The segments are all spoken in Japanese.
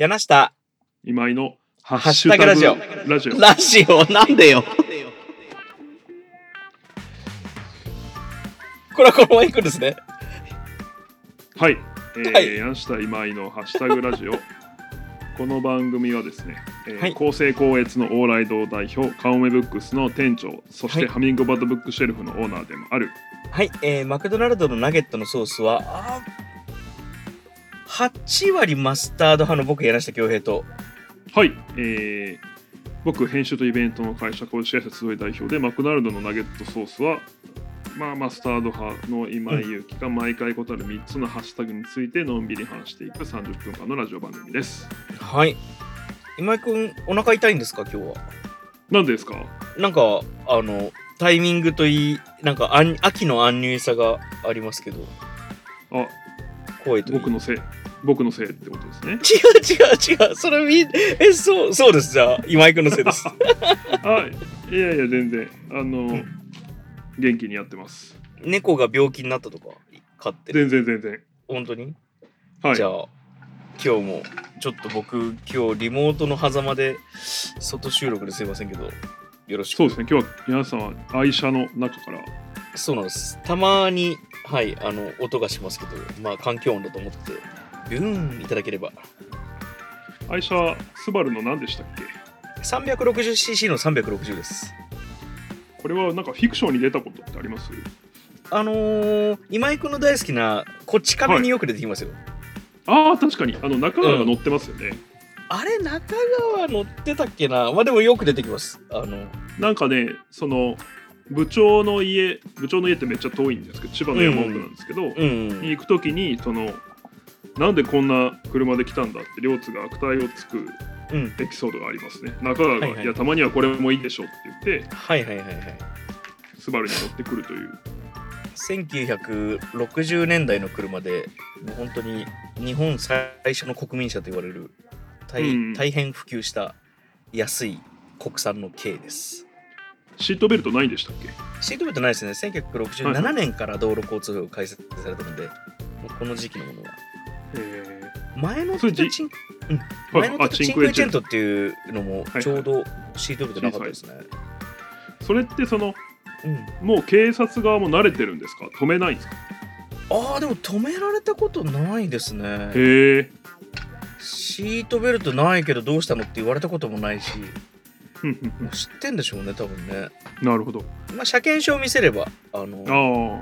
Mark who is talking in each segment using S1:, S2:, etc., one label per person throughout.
S1: 柳下、
S2: 今井のハ
S1: ッシュタグラジオ
S2: ラジオ。
S1: ラジオ、なんでよ。これはこのまま行くんですね。
S2: はい。えー
S1: はい
S2: 柳下今井のハッシュタグラジオ。この番組はですね、えー
S1: はい
S2: 厚生高越の往来堂代表、カオメブックスの店長、そして
S1: はい
S2: ハミングバードブックシェルフのオーナーでもある、
S1: はい、えー、マクドナルドのナゲットのソースは、あー8割マスタード派の僕、柳下恭平と、
S2: はい、えー僕、編集とイベントの会社、株式会社集い代表で、マクドナルドのナゲットソースは、まあ、マスタード派の今井祐希が毎回異なる3つのハッシュタグについてのんびり話していく30分間のラジオ番組です。
S1: はい。今井くん、お腹痛いんですか、今日は。
S2: 何ですか？
S1: なんか、あの、タイミングといい、なんか、あん秋の安入さがありますけど、
S2: あ、
S1: 声と。
S2: 僕のせい、僕のせいってことですね。
S1: 違う違う違う、それみ、え、そう、そうです、じゃあ、今井くんのせいです。
S2: あ、いやいや、全然、あの、
S1: ん
S2: 元気にやってます。
S1: 猫が病気になったとか、飼ってる？
S2: 全然全然。
S1: 本当に？
S2: はい。
S1: じゃあ今日もちょっと僕今日リモートの狭間で外収録ですいませんけどよろしく
S2: そうですね、今日は皆さんは愛車の中から、
S1: そうなんですたまにはいあの音がしますけどまあ環境音だと思ってビューンいただければ。
S2: 愛車、スバルの何でしたっけ
S1: ？360cc の360です。
S2: これはなんかフィクションに出たことってあります？
S1: あのー、今井君の大好きなこっち亀によく出てきますよ、
S2: ああ、確かに、あの中川が乗ってますよね。
S1: あれ中川乗ってたっけな？まあでもよく出てきます。あの
S2: なんかね、その、部長の家、部長の家ってめっちゃ遠いんですけど、千葉の山奥なんですけど、
S1: うん。
S2: に行くときに、その、なんでこんな車で来たんだって、両津が悪態をつく
S1: うん。
S2: エピソードがありますね。中川が、
S1: はいはい。
S2: いや、たまにはこれもいいでしょって言って、
S1: はいはいはいはい
S2: スバルに乗ってくるという。
S1: 1960年代の車でもう本当に日本最初の国民車と言われる大,、
S2: うん。
S1: 大変普及した安い国産の軽です。
S2: シートベルトないんでしたっけ？
S1: シートベルトないですね。
S2: はい
S1: 1967
S2: は
S1: 年から道路交通法が開設されたのでもうこの時期のものは
S2: え
S1: 前のチン、うん、
S2: はい
S1: 前の
S2: あ
S1: チンクエチェント。っていうのも
S2: はい
S1: ちょうどシートベルトなかったですね、
S2: ーそれってその
S1: うん、
S2: もう警察側も慣れてるんですか？止めないんですか？
S1: ああでも止められたことないですね。
S2: へえ
S1: シートベルトないけどどうしたのって言われたこともないし。もう知ってんでしょうね多分ね。
S2: なるほど。
S1: まあ車検証を見せればあの
S2: あ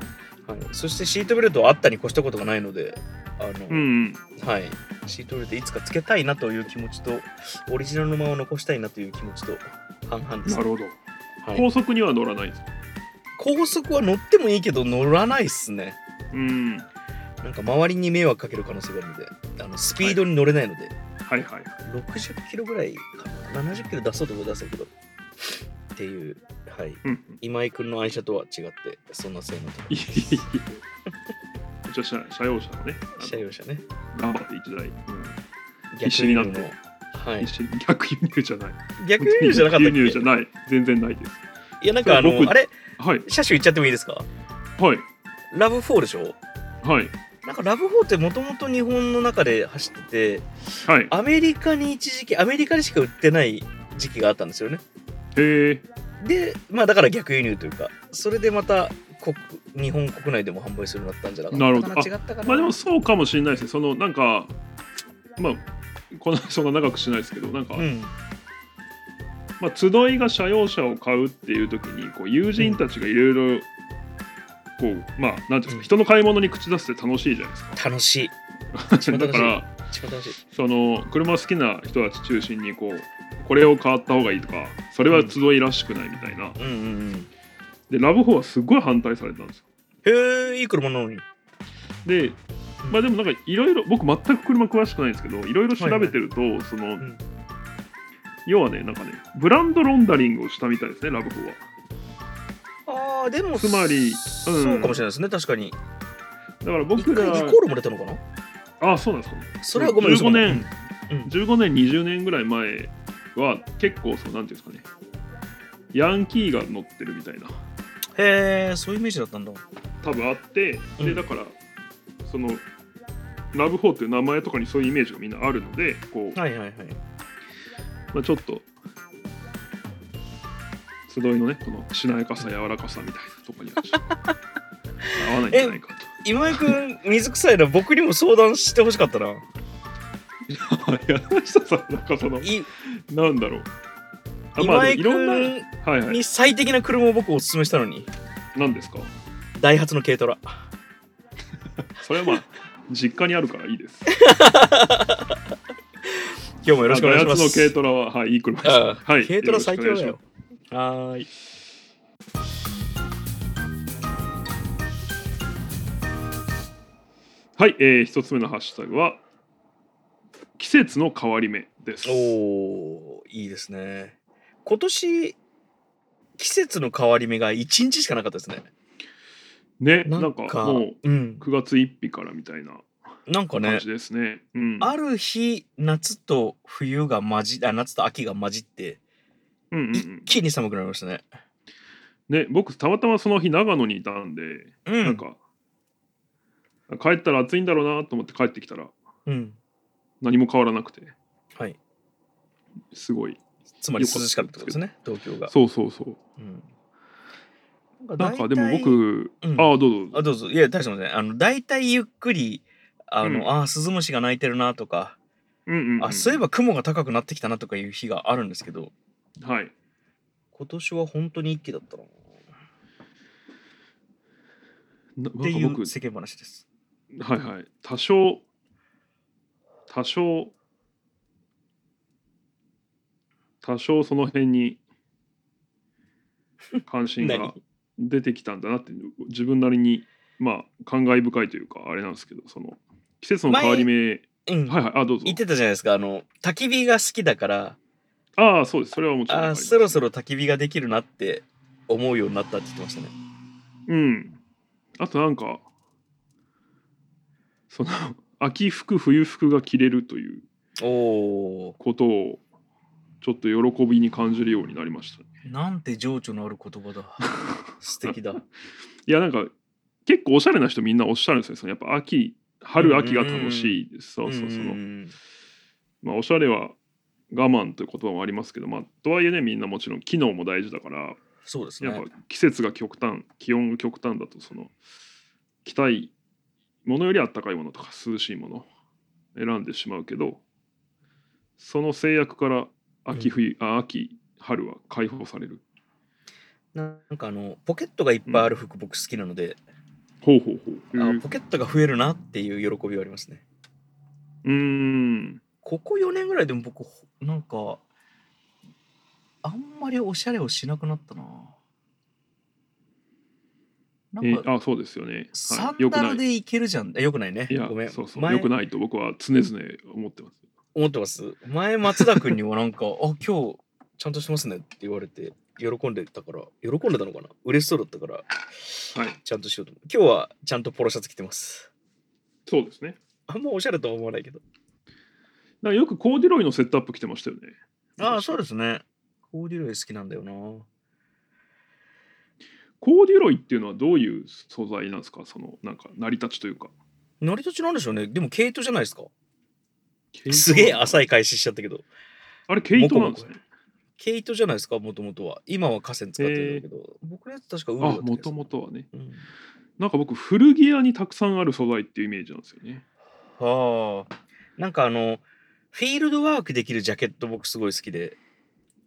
S2: あ
S1: はい、そしてシートベルトはあったに越したことがないのであの、
S2: うん
S1: はい。シートベルトいつかつけたいなという気持ちとオリジナルのまま残したいなという気持ちと半々です、
S2: なるほど。
S1: はい、
S2: 高速には乗らないんですか
S1: 高速は乗ってもいいけど乗らないっすね。
S2: うん。
S1: なんか周りに迷惑かける可能性があるのであのスピードに乗れないので、
S2: はい。はいはい
S1: 60キロぐらいかな。70キロ出そうと思い出せるけど。っていうはい。
S2: うん
S1: 今井君の愛車とは違ってそんな性能と
S2: こちら車車用車のねあの
S1: 車用車ね。
S2: 頑張って一台、うん。
S1: 逆
S2: 必死になって。
S1: はい。
S2: 逆輸入じゃない。
S1: 逆輸入じゃなかった
S2: 輸入じ
S1: け
S2: ゃない。全然ないです。
S1: いやなんかあのあれ
S2: はい。
S1: 車種言っちゃってもいいですか？
S2: はい。
S1: ラブ4でしょ？
S2: はい。
S1: なんかラブ4ってもともと日本の中で走ってて
S2: はい。
S1: アメリカに一時期アメリカでしか売ってない時期があったんですよね。
S2: へえ
S1: でまあだから逆輸入というかそれでまた国日本国内でも販売するようになったんじゃなかった？かな
S2: なるほど。
S1: 違ったかな？
S2: まあでもそうかもしれないですね。そのなんかまあこの そんな長くしないですけどなんか、
S1: うん。
S2: まあ、集いが車用車を買うっていう時にこう友人たちがいろいろこうまあなんていうんですか人の買い物に口出すって楽しいじゃないですか。
S1: 楽しい。
S2: だからその車好きな人たち中心にこうこれを買った方がいいとかそれは集いらしくないみたいな、
S1: うんうんうん
S2: でラブ4はすごい反対されたんですよ。
S1: へえいい車なのに。
S2: でまあでもなんかいろいろ僕全く車詳しくないんですけどいろいろ調べてると、その、
S1: ん。
S2: 要はねなんかねブランドロンダリングをしたみたいですねラブ4は。
S1: ああでも
S2: つまりうん。
S1: そうかもしれないですね確かに。
S2: だから
S1: 一
S2: 僕ら
S1: 回リコールも出たのかな？
S2: あそうなんですかね
S1: それはごめん
S2: 15年。
S1: うん。
S2: 15年20年ぐらい前は結構そうなんていうんですかね。ヤンキーが乗ってるみたいな
S1: へえそういうイメージだったんだ
S2: 多分あって、
S1: うん
S2: でだからそのラブホーっていう名前とかにそういうイメージがみんなあるのでこう、
S1: はいはいはい。
S2: まあ、ちょっと集いのねこのしなやかさ柔らかさみたいなとこには 合わないんじゃないかと。
S1: 今井くん、水臭いの僕にも相談してほしかったな。
S2: 柳下さんなんかその
S1: い
S2: なんだろう
S1: 今井く
S2: いろんなはい
S1: ん
S2: はい
S1: に最適な車を僕おすすめしたのに、
S2: 何ですか？
S1: ダイハツの軽トラ。
S2: それはまあ実家にあるからいいです
S1: 今日もよろしくお願いします。
S2: ダイハツの軽トラははいいい車ですはい
S1: 軽トラ最強だ
S2: よ
S1: よ。はーい。
S2: はい、えー、一つ目のハッシュタグは季節の変わり目です
S1: おおいいですね。今年、季節の変わり目が1日しかなかったですね。
S2: ね
S1: な
S2: なんんか
S1: か、
S2: もう
S1: うん。
S2: 9月1日からみたいな
S1: なんかね
S2: 感じ、ですねうん
S1: ある日、夏と冬が混じあ、夏と秋が混じって、
S2: うんうんう
S1: 一
S2: ん
S1: 気に寒くなりましたね。
S2: ね僕たまたまその日長野にいたんで、
S1: うん。
S2: なんか帰ったら暑いんだろうなと思って帰ってきたら
S1: うん。
S2: 何も変わらなくて
S1: はい。
S2: すごい
S1: つまり涼しかったってことですね、東京が。
S2: そうそうそう
S1: うん。
S2: なんかでも僕、
S1: うん
S2: ああどうぞ
S1: あ、どうぞ。いや、大したことない。あの、大体ゆっくり、あの、
S2: うん
S1: ああ、スズムシが鳴いてるなとか、
S2: うんうんうん、
S1: あ、そういえば雲が高くなってきたなとかいう日があるんですけど、
S2: はい
S1: 今年は本当に一気だったな。っ
S2: な
S1: ていう世間話です。
S2: はいはい多少多少多少その辺に関心が
S1: 何？
S2: 出てきたんだなって自分なりにまあ感慨深いというかあれなんですけどその季節の変わり目
S1: うん。
S2: はいはいあどうぞ。
S1: 言ってたじゃないですか、あの、焚き火が好きだから、
S2: ああそうです。それはもちろん
S1: あそろそろ焚き火ができるなって思うようになったって言ってましたね。
S2: うん。あとなんかその秋服冬服が着れるという
S1: おお
S2: ことをちょっと喜びに感じるようになりましたね
S1: ー、なんて情緒のある言葉だ。素敵だ。
S2: いやなんか結構おしゃれな人みんなおっしゃるんですよそのやっぱ秋春秋が楽しいですそうそうその
S1: ん
S2: まあおしゃれは我慢という言葉もありますけどまあとはいえねみんなもちろん機能も大事だから
S1: そうですね
S2: やっぱ。季節が極端気温が極端だとその着たいものよりあったかいものとか涼しいものを選んでしまうけどその制約から秋冬、あ秋春は解放される。
S1: なんかあの、ポケットがいっぱいある服僕好きなので、
S2: ほうほうほう。
S1: あポケットが増えるなっていう喜びはありますね。
S2: うーん。
S1: ここ4年ぐらいでも僕、ほなんか、あんまりおしゃれをしなくなったな。な
S2: え
S1: んか、
S2: あそうですよね、
S1: サン
S2: はい、よくない。
S1: ダルでいけるじゃん。よくないね。
S2: いや
S1: ごめん。
S2: そうそう。
S1: 前
S2: よくないと僕は常々思ってます
S1: 思ってます。前、松田君にはなんか、あ、今日ちゃんとしてますねって言われて、喜んでたから、喜んでたのかな？嬉しそうだったから、
S2: はい
S1: ちゃんとしようと思う。今日はちゃんとポロシャツ着てます。
S2: そうですね
S1: あんまおしゃれとは思わないけど。
S2: なんかよくコーディロイのセットアップ着てましたよね
S1: ああ、そうですね。コーディロイ好きなんだよな。
S2: コーディロイっていうのはどういう素材なんですか？そのなんか成り立ちというか
S1: 成り立ちなんでしょうね。でも毛糸じゃないですか。すげえ浅
S2: い
S1: い返ししちゃったけど。
S2: あれ毛糸なんですね。
S1: 毛糸じゃないですか、もともとは。今は河川使ってるんだけど、僕のやつ確かウールだった
S2: あもともとはね。
S1: うん。
S2: なんか僕古着屋にたくさんある素材っていうイメージなんですよね。
S1: はあ。なんかあの、フィールドワークできるジャケット僕すごい好きで。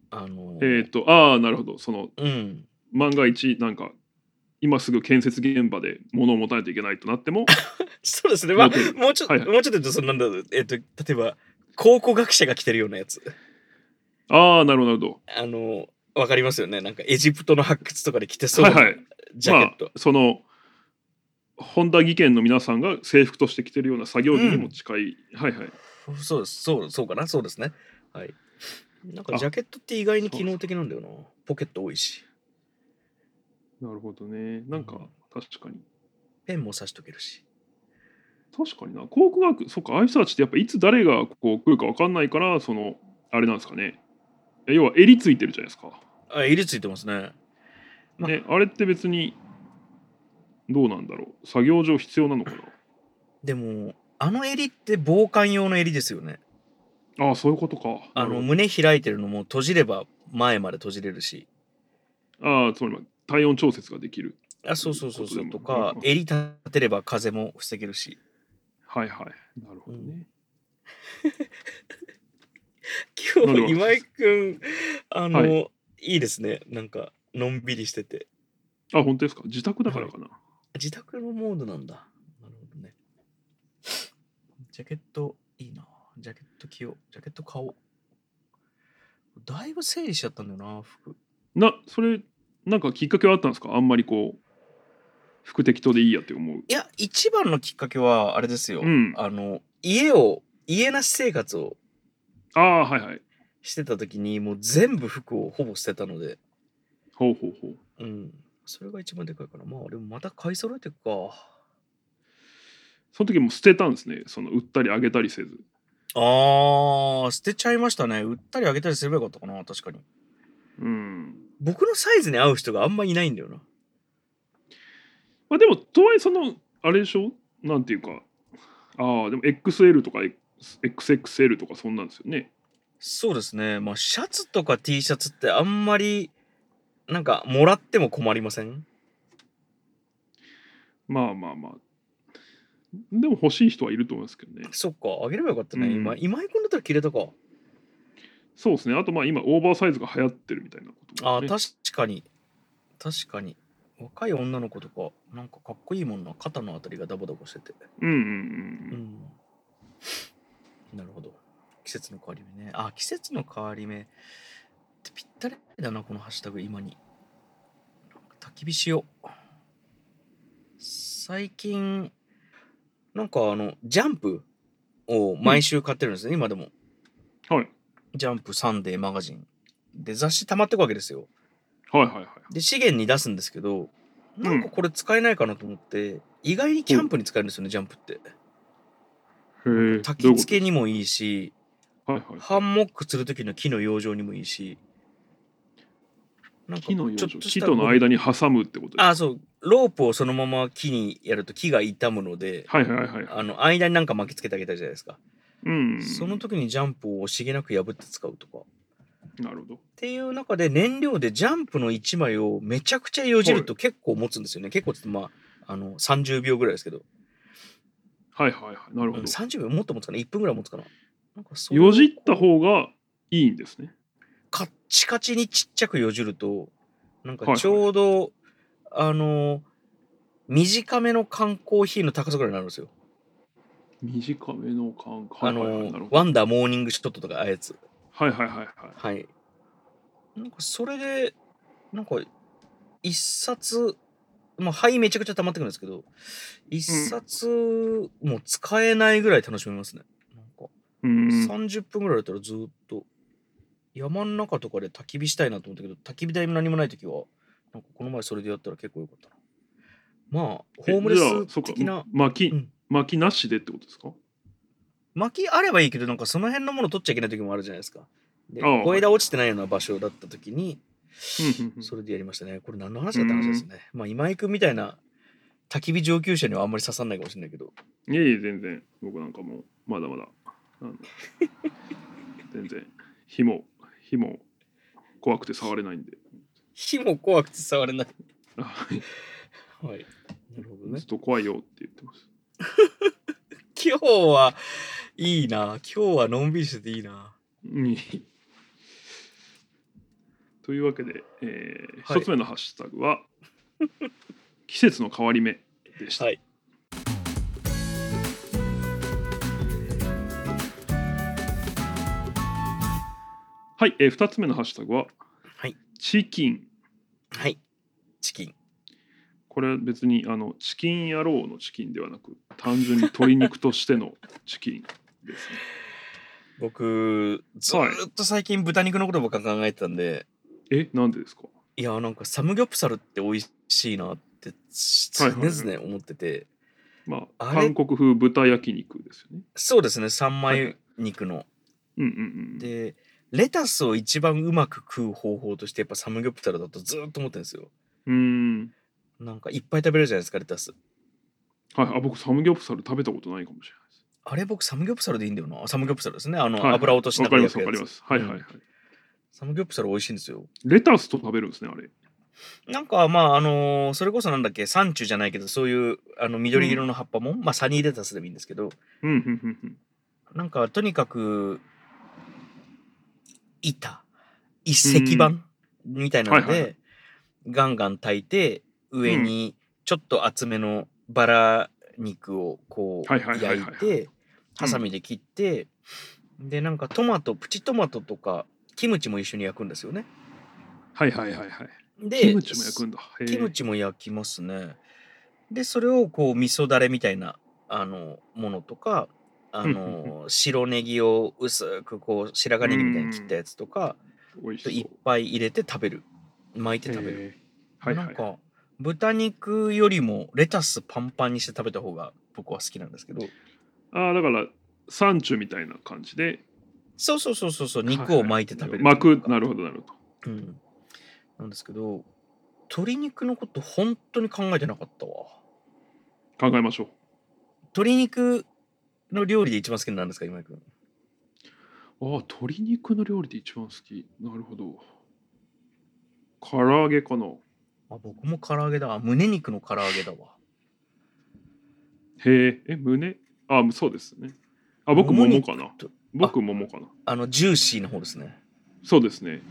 S1: あの、
S2: えっ、とああなるほど。その
S1: うん。
S2: 万が一なんか今すぐ建設現場で物を持たないといけないとなっても
S1: そうですね。まあ、もうちょっと、
S2: はいはい
S1: もうちょっとそのなんだろう、えっと、例えば、考古学者が着てるようなやつ。
S2: ああなるほどなるほ
S1: あの、わかりますよね。なんかエジプトの発掘とかで着てそ
S2: ど
S1: うない
S2: ははい
S1: ジャケット。
S2: まあ、その本田技研の皆さんが制服として着てるような作業着にも近い、はいはい
S1: そうです。そう、そうかな。そうですね。はい。なんか
S2: あ
S1: ジャケットって意外に機能的なんだよな。ポケット多いし。
S2: なるほどね。なんか
S1: うん
S2: 確かに。
S1: ペンも刺しとけるし。
S2: 確かにな。考古学そっかああいう人たちってやっぱいつ誰がこう来るか分かんないからそのあれなんですかね。え要は襟ついてるじゃないですか、
S1: あ、襟ついてますね。ま
S2: ね、あれって別にどうなんだろう。作業上必要なのかな。
S1: でも、あの襟って防寒用の襟ですよね。
S2: ああそういうことか。
S1: あの胸開いてるのも閉じれば前まで閉じれるし。
S2: ああつまりまあ体温調節ができる。
S1: あそうそうそうそう。
S2: こと
S1: か
S2: うん
S1: 襟立てれば風も防げるし。
S2: はいはい。なるほどね、
S1: 今
S2: なんで
S1: 日今井くんあの、、
S2: はい。
S1: いですね。なんかのんびりしてて。
S2: あ本当ですか？自宅だからかな、
S1: 自宅のモードなんだ。なるほどね。ジャケットいいな。ジャケット着よう。ジャケット買おう。だいぶ整理しちゃったんだよな服。
S2: なそれなんかきっかけはあったんですか？あんまりこう服適当でいいやって思う。
S1: いや一番のきっかけはあれですよ、
S2: うん。
S1: あの家を家なし生活を
S2: ああはいはい。
S1: してた時にもう全部服をほぼ捨てたので。
S2: ほうほうほう。
S1: うん。それが一番でかいかな。まあでもまた買い揃えていくか。
S2: その時も捨てたんですね。その売ったりあげたりせず。
S1: あー捨てちゃいましたね。売ったりあげたりすればよかったかな確かに。
S2: うん
S1: 僕のサイズに合う人があんまいないんだよな。
S2: まあでもとはいえそのあれでしょ？なんていうか。ああでも XL とか XXL とかそんなんですよね。
S1: そうですね。まあシャツとか T シャツってあんまりなんかもらっても困りません？
S2: まあまあまあ。でも欲しい人はいると思いますけどね。
S1: そっかあげればよかったね、
S2: うん。
S1: 今今井君だったら着れたか
S2: そうですね。あとまあ今オーバーサイズが流行ってるみたいなことも、ね、
S1: あー確かに。確かに。若い女の子とかなんかかっこいいもんな。肩のあたりがダボダボしてて。
S2: うんうんう
S1: うん。ん。なるほど。季節の変わり目ね。あ季節の変わり目ってぴったりだなこのハッシュタグ今に。焚き火しよう。最近なんかあのジャンプを毎週買ってるんですね、今でも。
S2: うんはい
S1: ジャンプサンデーマガジン。で雑誌溜まってくわけですよ。
S2: はいはいはい。
S1: で資源に出すんですけどなんかこれ使えないかなと思って、意外にキャンプに使えるんですよね、ジャンプって。焚き付けにもいいし
S2: はいはい。
S1: ハンモックする時の木の養生にもいいし。なんかちょっと
S2: 木との間に挟むってことです
S1: あそう。ロープをそのまま木にやると木が傷むので
S2: はいはいはいはい。
S1: あの間になんか巻きつけてあげたいじゃないですか、
S2: うん。
S1: その時にジャンプを惜しげなく破って使うとか。っ
S2: なるほど。
S1: ていう中で燃料でジャンプの1枚をめちゃくちゃよじると結構持つんですよね、結構ってまああの30秒ぐらいですけど。
S2: はいはいはい。なるほ
S1: うん
S2: ど
S1: 30秒もっと持つかな？1分ぐらい持つかな？なんかそう。
S2: よじった方がいいんですね。
S1: カッチカチにちっちゃくよじるとなん
S2: はいはい。
S1: かちょうど、あの短めの缶コーヒーの高さぐらいになるんですよ。
S2: 短めの缶
S1: あ
S2: はいはいはい
S1: のワンダーモーニングショットとかああいうやつ。
S2: はいはいはいはい。
S1: はい。なんかそれでなんか一冊まあ灰めちゃくちゃ溜まってくるんですけど一冊もう使えないぐらい楽しめますね。なんか
S2: うん。
S1: 30分ぐらいだったらずっと。山の中とかで焚き火したいなと思ったけど焚き火台も何もない時はなんかこの前それでやったら結構よかったな。まあホ
S2: え
S1: ームレス的な
S2: 巻き、
S1: うん
S2: 巻きなしでってことですか？
S1: 薪あればいいけどなんかその辺のもの取っちゃいけない時もあるじゃないですか。で
S2: ああ
S1: 小枝落ちてないような場所だった時にそれでやりましたね。これ何の話だった話ですね。まあ今井君みたいな焚き火上級者にはあんまり刺さんないかもしれないけど。
S2: いえいえ全然。僕なんかもうまだまだ 全然。火も火も怖くて触れないんで。
S1: 火も怖くて触れない。
S2: はい。
S1: はい。なるほどね。
S2: ずっと怖いよって言ってます
S1: 今日はいいな。今日はのんびりしてていいな。
S2: うん。というわけで、えー
S1: はい。
S2: 一つ目のハッシュタグは 季節の変わり目でした。
S1: はい。
S2: はい、えー、2つ目のハッシュタグは、
S1: はい。
S2: チキン。
S1: はい。チキン
S2: これは別にあのチキン野郎のチキンではなく単純に鶏肉としてのチキンですね。
S1: 僕ずーっと最近豚肉のことばっか考えてたんで、
S2: え、なんでですか？
S1: い、やなんかサムギョプサルって美味しいなって常々思ってて、
S2: まあ、
S1: あれ？
S2: 韓国風豚焼肉ですよね。
S1: そうですね三枚肉の、
S2: うんうんうん。
S1: でレタスを一番うまく食う方法としてやっぱサムギョプサルだとずーっと思ってるんですよ。
S2: うーん。
S1: なんかいっぱい食べれるじゃないですかレタス
S2: はい、あ僕サムギョプサル食べたことないかもしれないです。
S1: あれ僕サムギョプサルでいいんだよな。サムギョプサルですね。あの、
S2: はいはい
S1: 油落としな
S2: わかります
S1: がら焼くやつ
S2: わかります。はいはいはい。
S1: サムギョプサル美味しいんですよ。
S2: レタスと食べるんですね、あれ。
S1: なんかまああのーそれこそなんだっけ？サンチュじゃないけどそういうあの緑色の葉っぱも、まあサニーレタスでもいいんですけど
S2: うん、うん、うんうん。
S1: なんかとにかく板一石板みたいなので、
S2: はいはい
S1: ガンガン炊いて上にちょっと厚めのバラ肉をこう焼いてハサミで切って、でなんかトマトプチトマトとかキムチも一緒に焼くんですよね。
S2: はいはいはいはい。
S1: で
S2: キムチも焼くんだ。
S1: キムチも焼きますね。でそれをこう味噌だれみたいなあのものとかあ
S2: うんうん
S1: の白ネギを薄くこう白髪ネギみたいに切ったやつとか。いっぱい入れて食べる巻いて食べる。
S2: はいはい。
S1: なんか豚肉よりもレタスパンパンにして食べた方が僕は好きなんですけど
S2: ああ、だから、サンチュみたいな感じで。
S1: そうそうそうそうそう肉を巻いて食べる
S2: 巻く、な
S1: る、
S2: るほどなるほど。
S1: うん、なんですけど鶏肉のこと本当に考えてなかったわ
S2: 考えましょう。
S1: 鶏肉の料理で一番好きなんですか今井君？
S2: ああ、鶏肉の料理で一番好き。なるほど。唐揚げかな。
S1: あ僕も唐揚げだ。わ胸肉の唐揚げだわ。
S2: へえ、え、胸？あ、そうですね。あ、僕、桃かな。僕、桃かな。
S1: あのジューシーな方ですね。
S2: そうですね。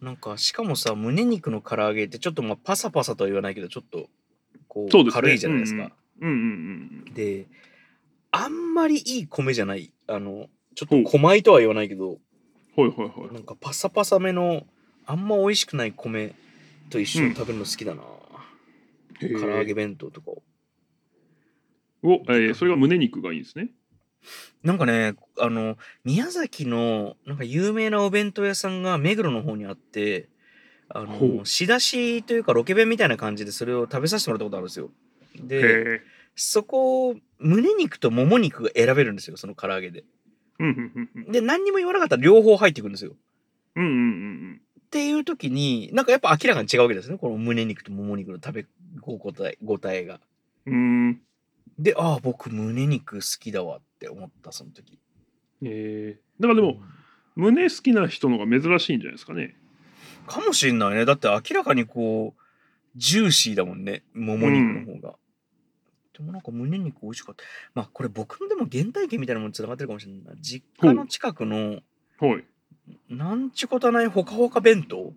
S1: なんかしかもさ胸肉の唐揚げってちょっとまあパサパサとは言わないけどちょっとこ
S2: そう
S1: 軽いじゃないですか、
S2: うんうん。うん
S1: であんまりいい米じゃない。あのちょっと小米とは言わないけど
S2: うん。はいはいはい。
S1: なんかパサパサめのあんま美味しくない米と一緒に食べるの好きだな、
S2: へー。
S1: 唐揚げ弁当とかを。
S2: お、えーそれが胸肉がいいんですね。
S1: なんかねあの宮崎のなんか有名なお弁当屋さんが目黒の方にあってあの仕出しというかロケ弁みたいな感じでそれを食べさせてもらったことあるんですよ。で。そこ胸肉ともも肉が選べるんですよその唐揚げで。
S2: うんうんうんうん。
S1: で何にも言わなかったら両方入ってくるんですよ。
S2: うんうんうん
S1: っていう時になんかやっぱ明らかに違うわけですね。この胸肉ともも肉の食べ応え応えが。
S2: うん。
S1: でああ僕胸肉好きだわって思ったその時。
S2: え。ー、だからでも、胸好きな人の方が珍しいんじゃないですかね。
S1: かもしんないね。だって明らかにこうジューシーだもんね。もも肉の方が、でもなんか胸肉美味しかった。まあこれ僕のでも原体験みたいなものにつながってるかもしれない。実家の近くの
S2: はい。
S1: なんちゅことないほかほか弁当？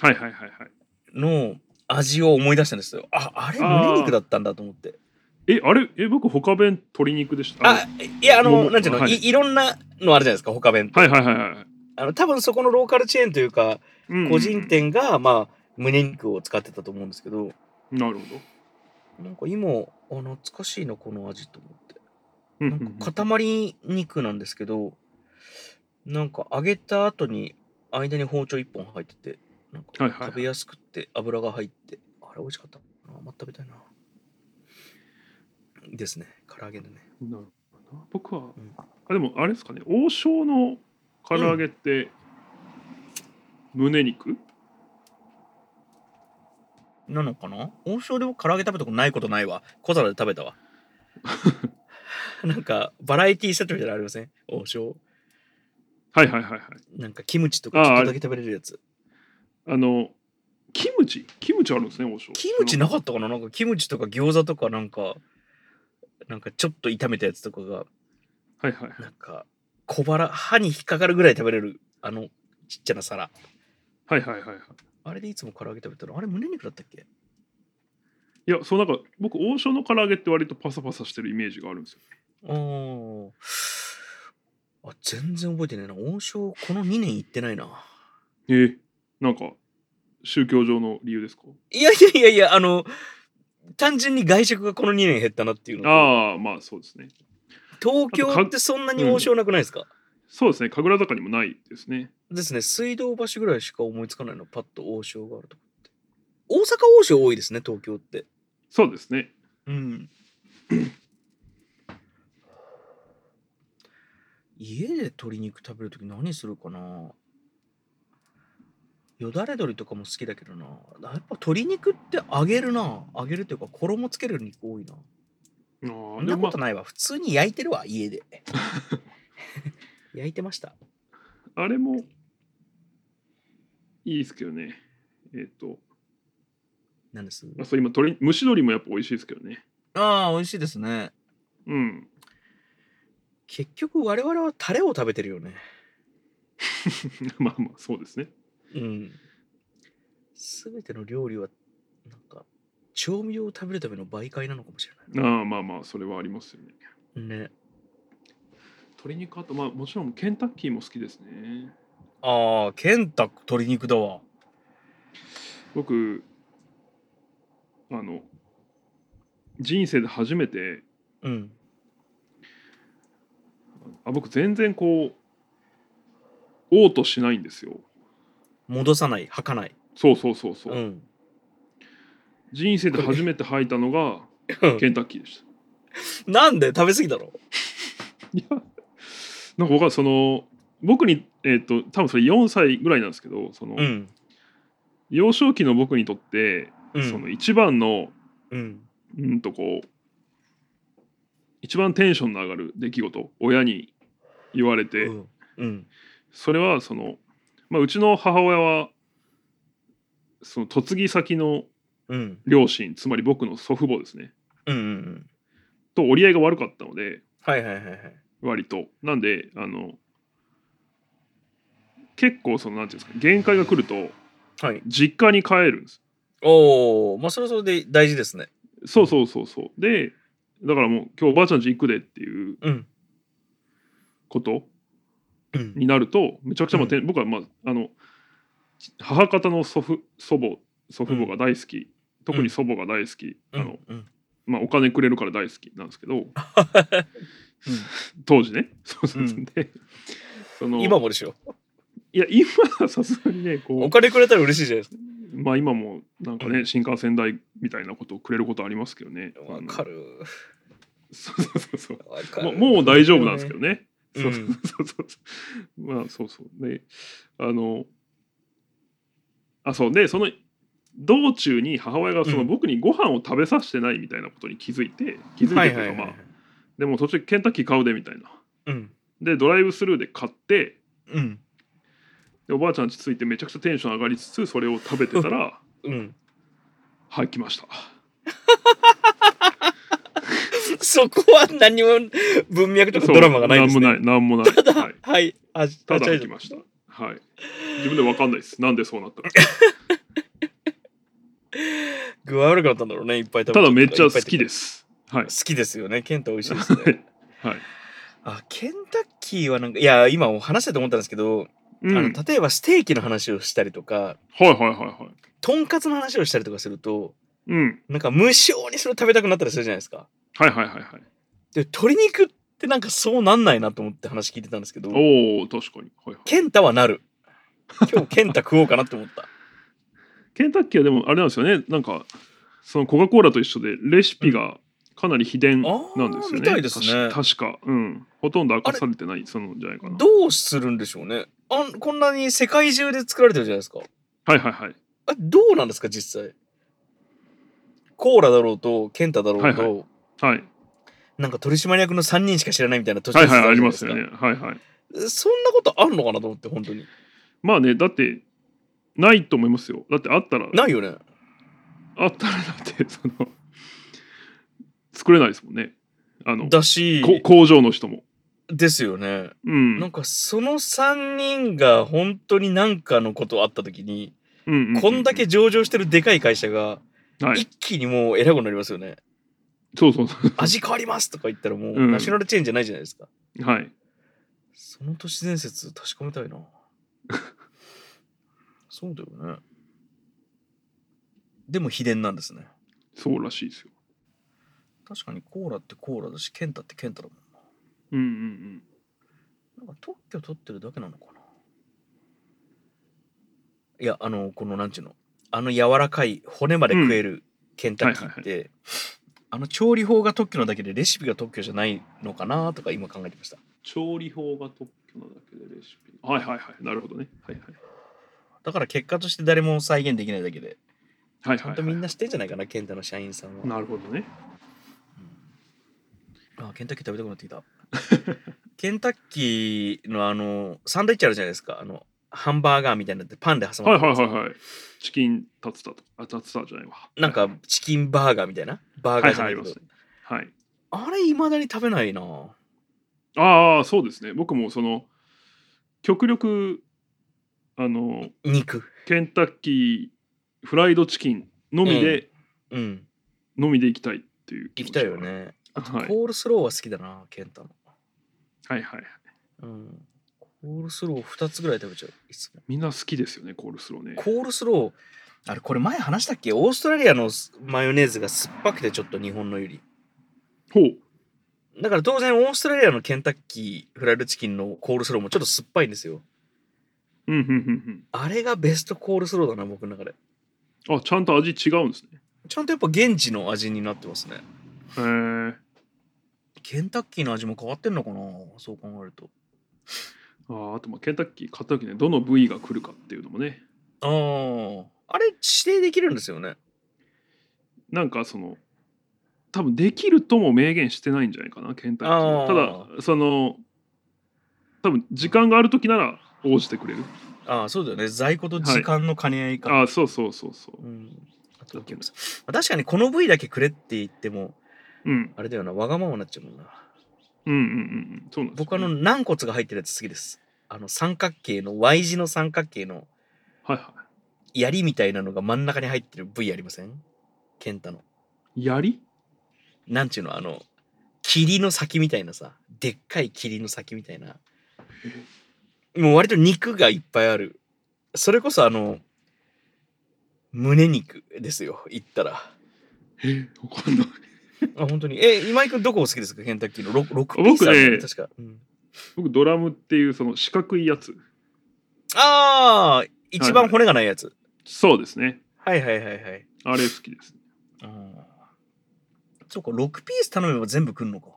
S2: はいはいはいはい。
S1: の味を思い出したんですよああれ胸肉だったんだと思って
S2: え、あれえ、僕、他弁鶏肉でした？
S1: あいやあのなんていうの、
S2: はい
S1: い、いろんなのあるじゃないですか他弁当、
S2: はいはいはいはい。
S1: あの多分そこのローカルチェーンというか
S2: うんうんうん
S1: 個人。店がまあ胸肉を使ってたと思うんですけど
S2: なるほど。
S1: なんか今あ懐かしいなこの味と思ってなんんか塊肉なんですけどなんか揚げた後に間に包丁1本入っててなんか
S2: はいはいはい。
S1: 食べやすくって油が入ってあれ美味しかったな。また食べたいな。ですね。唐揚げでね。
S2: なるほどな。僕は、
S1: ん。
S2: あでもあれですかね。王将の唐揚げって、胸肉？
S1: なのかな？王将でも唐揚げ食べたことないことないわ。小皿で食べたわ。なんかバラエティーセットみたいなのありません？王将？
S2: はいはいはいはい。
S1: なんかキムチとかちょっとだけ食べれるやつ。
S2: あのキムチ？キムチあるんですね王将。
S1: キムチなかったかな？なんかキムチとか餃子とかなんかなんかちょっと炒めたやつとかが
S2: はいはい
S1: なんか小腹歯に引っかかるぐらい食べれるあのちっちゃな皿。
S2: はいはいはいはい。
S1: あれでいつも唐揚げ食べたの？あれ胸肉だったっけ？
S2: いやそうなんか僕王将の唐揚げって割とパサパサしてるイメージがあるんですよ。
S1: あーあ全然覚えてないな。王将この2年行ってないな。
S2: えー、なんか宗教上の理由ですか？
S1: いやいやいやいやあの単純に外食がこの2年減ったなっていうのと。
S2: ああまあそうですね。
S1: 東京ってそんなに王将なくないですか、
S2: そうですね。神楽坂にもないですね。
S1: ですね。水道橋ぐらいしか思いつかないの。パッと王将があるとこって。大阪王将多いですね東京って。
S2: そうですね。
S1: うん 家で鶏肉食べるとき何するかな？よだれ鶏とかも好きだけどなやっぱ鶏肉って揚げるな揚げるっていうか衣つける肉多いな
S2: あ
S1: そんなことないわ。普通に焼いてるわ、家で。焼いてました。
S2: ああれもいいですけどねえっ、と
S1: なんです？
S2: あそう今鶏蒸し鶏もやっぱ美味しいですけどね
S1: ああ、美味しいですね。
S2: うん
S1: 結局我々はタレを食べてるよね。
S2: まあまあそうですね
S1: うん。すべての料理は、なんか、調味料を食べるための媒介なのかもしれ
S2: ああまあまあそれはありますよね
S1: ない。ね。
S2: 鶏肉あとまあもちろんケンタッキーも好きですね
S1: ああ、ケンタ鶏肉だわ。
S2: 僕あの人生で初めて
S1: うん。
S2: あ僕全然こう嘔吐しないんですよ
S1: 戻さない、吐かない。
S2: そうそうそうそう、
S1: うん。
S2: 人生で初めて吐いたのがケンタッキーでした
S1: なんで食べ過ぎだろ
S2: いやなんか僕はその僕にえっ、と多分それ4歳ぐらいなんですけどその、
S1: うん。
S2: 幼少期の僕にとって、
S1: うん。
S2: その一番の
S1: うん。
S2: うんとこう一番テンションの上がる出来事親に言われて、
S1: うん。うん。
S2: それはその、まあ、うちの母親はその嫁ぎ先の
S1: うん。
S2: 両親つまり僕の祖父母ですね
S1: うん。うん。
S2: と折り合いが悪かったので
S1: はいはいはいはい。
S2: 割となんであの結構そのなんていうんですか限界が来ると
S1: はい。
S2: 実家に帰るんです
S1: おお、まあそれはそれで大事ですね。
S2: そうそうそうそうでだからもう今日おばあちゃん家行くでっていう
S1: うん。
S2: こと
S1: うん。
S2: になるとめちゃくちゃまあ、て僕はまああの母方の祖父祖母祖父母が大好き、特に祖母が大好き、あの
S1: うん。
S2: まあ、お金くれるから大好きなんですけど 当時ねそうそうそう
S1: うん
S2: でその
S1: 今もでしょ。
S2: いや今はさすがにねこ
S1: お金くれたら嬉しいじゃないです
S2: うまあ今もなんかね、
S1: うん
S2: 新幹線代みたいなことをくれることありますけどね
S1: か。わかる。
S2: そうそうそうそう。もうもう大丈夫なんですけどね。
S1: うん
S2: そうそうそうそう。まあそうそう。で、あの、あ、そうで、その道中に母親がその
S1: うん
S2: 僕にご飯を食べさせてないみたいなことに気づいて、気づいてというか、
S1: はいはいはい
S2: まあ、でも途中ケンタッキー買うでみたいな。
S1: うん。
S2: で、ドライブスルーで買って、
S1: うん。
S2: でおばあちゃん家着いてめちゃくちゃテンション上がりつつ、それを食べてたら、
S1: うん。
S2: はい、来ました。
S1: そこは何も文脈とかドラマがないですね。
S2: そうなんもない、なんもない。
S1: ただ、
S2: はい
S1: はい。あ、
S2: ただ
S1: あ
S2: 吐きました。はい。自分でわかんないです。なんでそうなったか。
S1: 具合悪くなったんだろうね、いっぱい食べ
S2: ただめっちゃ好
S1: 好
S2: きです。はい
S1: 好。きですよね。ケンタ美味しいですね。
S2: はい。
S1: あ、ケンタッキーはなんか、いや、今話してて思ったんですけど、
S2: うん、はい
S1: あの例えばステーキの話をしたりとか、
S2: はいはいはい。
S1: とんかつの話をしたりとかすると、
S2: うん。
S1: なんか無性にそれ食べたくなったりするじゃないですか。
S2: はいはいはいはい。
S1: で、鶏肉ってなんかそうなんないなと思って話聞いてたんですけど、
S2: おお確かに。はいはい。
S1: ケンタはなる。今日ケンタ食おうかなって思った。
S2: ケンタッキーはでもあれなんですよね。なんかそのコカ・コーラと一緒でレシピがかなり秘伝なんですよね。
S1: あーみたいですね
S2: 確確か。うん。ほとんど明かされてないそのじゃないかな。
S1: どうするんでしょうねあんこんなに世界中で作られてるじゃないですか。
S2: はいはいはい。
S1: あどうなんですか実際。コーラだろうとケンタだろうと、
S2: はいはい。
S1: なんか取締役の3人しか知らないみたいな年
S2: はいはいありますよね。はいはい。
S1: そんなことあるのかなと思って本当に。
S2: まあね、だってないと思いますよ。だってあったら、
S1: ないよね。
S2: あったらだってその作れないですもんね。あの
S1: だし、
S2: こ工場の人も。
S1: ですよね。
S2: うん。
S1: なんかその3人が本当に何かのことあった時に、
S2: うんうんうん
S1: こんだけ上場してるでかい会社が
S2: はい
S1: 一気にもう偉くなりますよね。
S2: そうそうそう。
S1: 味変わりますとか言ったらもう
S2: うん
S1: ナショナルチェーンじゃないじゃないですか。
S2: はい。
S1: その都市伝説確かめたいな。そうだよね。でも秘伝なんですね。
S2: そうらしいですよ。
S1: 確かにコーラってコーラだし、ケンタってケンタだもんな。
S2: うんうんうん。
S1: なんか特許取ってるだけなのかないや、あの、このなんちゅうの、あの柔らかい骨まで食えるケンタッキーって、
S2: はい
S1: あの調理法が特許なだけでレシピが特許じゃないのかなとか今考えてました。
S2: 調理法が特許なだけでレシピ。はいはいはい。なるほどね。はいはい。
S1: だから結果として誰も再現できないだけで、
S2: はいはい、
S1: ちゃんとみんな知ってんじゃないかな、ケンタの社員さんは。
S2: なるほどね。
S1: あケンタッキー食べたくなってきたケンタッキーのあのサンドイッチあるじゃないですかあのハンバーガーみたいなのってパンで挟ま
S2: はい
S1: ってるやつ
S2: はいはいはい。チキンタツタと。あ、タツタじゃないわ。
S1: なんかチキンバーガーみたいな？バーガーじゃない
S2: いはいありますねはい。
S1: あれいまだに食べないな
S2: ああ、そうですね。僕もその、極力、あの、
S1: 肉
S2: ケンタッキーフライドチキンのみで、
S1: うん
S2: のみで行きたいっていう気持ちが
S1: 行きたいよ。ねあと
S2: はい
S1: コールスローは好きだなケンタの
S2: はいはいはい。
S1: うんコールスロー2つぐらい食べちゃう？いつも
S2: みんな好きですよね、コールスローね。
S1: コールスローあれこれ前話したっけ？オーストラリアのマヨネーズが酸っぱくてちょっと日本のより
S2: ほう。
S1: だから当然オーストラリアのケンタッキーフライドチキンのコールスローもちょっと酸っぱいんですよ
S2: うんうんうん
S1: あれがベストコールスローだな僕の中で
S2: うん。あ、ちゃんと味違うんですね。
S1: ちゃんとやっぱ現地の味になってますね
S2: へえ。
S1: ケンタッキーの味も変わってんのかな？そう考えると
S2: あーあとまあケンタッキー買った時ねどの部位が来るかっていうのもね。
S1: あああれ指定できるんですよね。
S2: なんかその多分できるとも明言してないんじゃないかなケンタッキーは。
S1: あ
S2: た
S1: ー
S2: だその多分時間がある時なら応じてくれる。
S1: ああそうだよね。在庫と時間の兼ね合いか、
S2: ああそうそうそうそう。
S1: うん。あとお客さんまあ確かにこの部位だけくれって言っても
S2: うん。
S1: あれだよなわがままになっちゃうもんな
S2: うんうんうんうん。そうなんですよ
S1: 僕あの軟骨が入ってるやつ好きです。あの三角形の Y 字の三角形の
S2: はいは
S1: 槍みたいなのが真ん中に入ってる部位ありません？ケンタの。
S2: い槍？
S1: なんちゅうの？あの霧の先みたいなさ。でっかい霧の先みたいな。もう割と肉がいっぱいある。それこそあの胸肉ですよ。言ったら。
S2: えわかんない
S1: あ本当に。え今井君どこお好きですか？ケンタッキーの。6, 6ピースある
S2: ね。
S1: 確か、うん。
S2: 僕ドラムっていうその四角いやつ。
S1: ああ一番骨がないやつ、
S2: そうですね。
S1: はい、はいはいはい。
S2: あれ好きです
S1: うんそうか6ピース頼めば全部来んのか。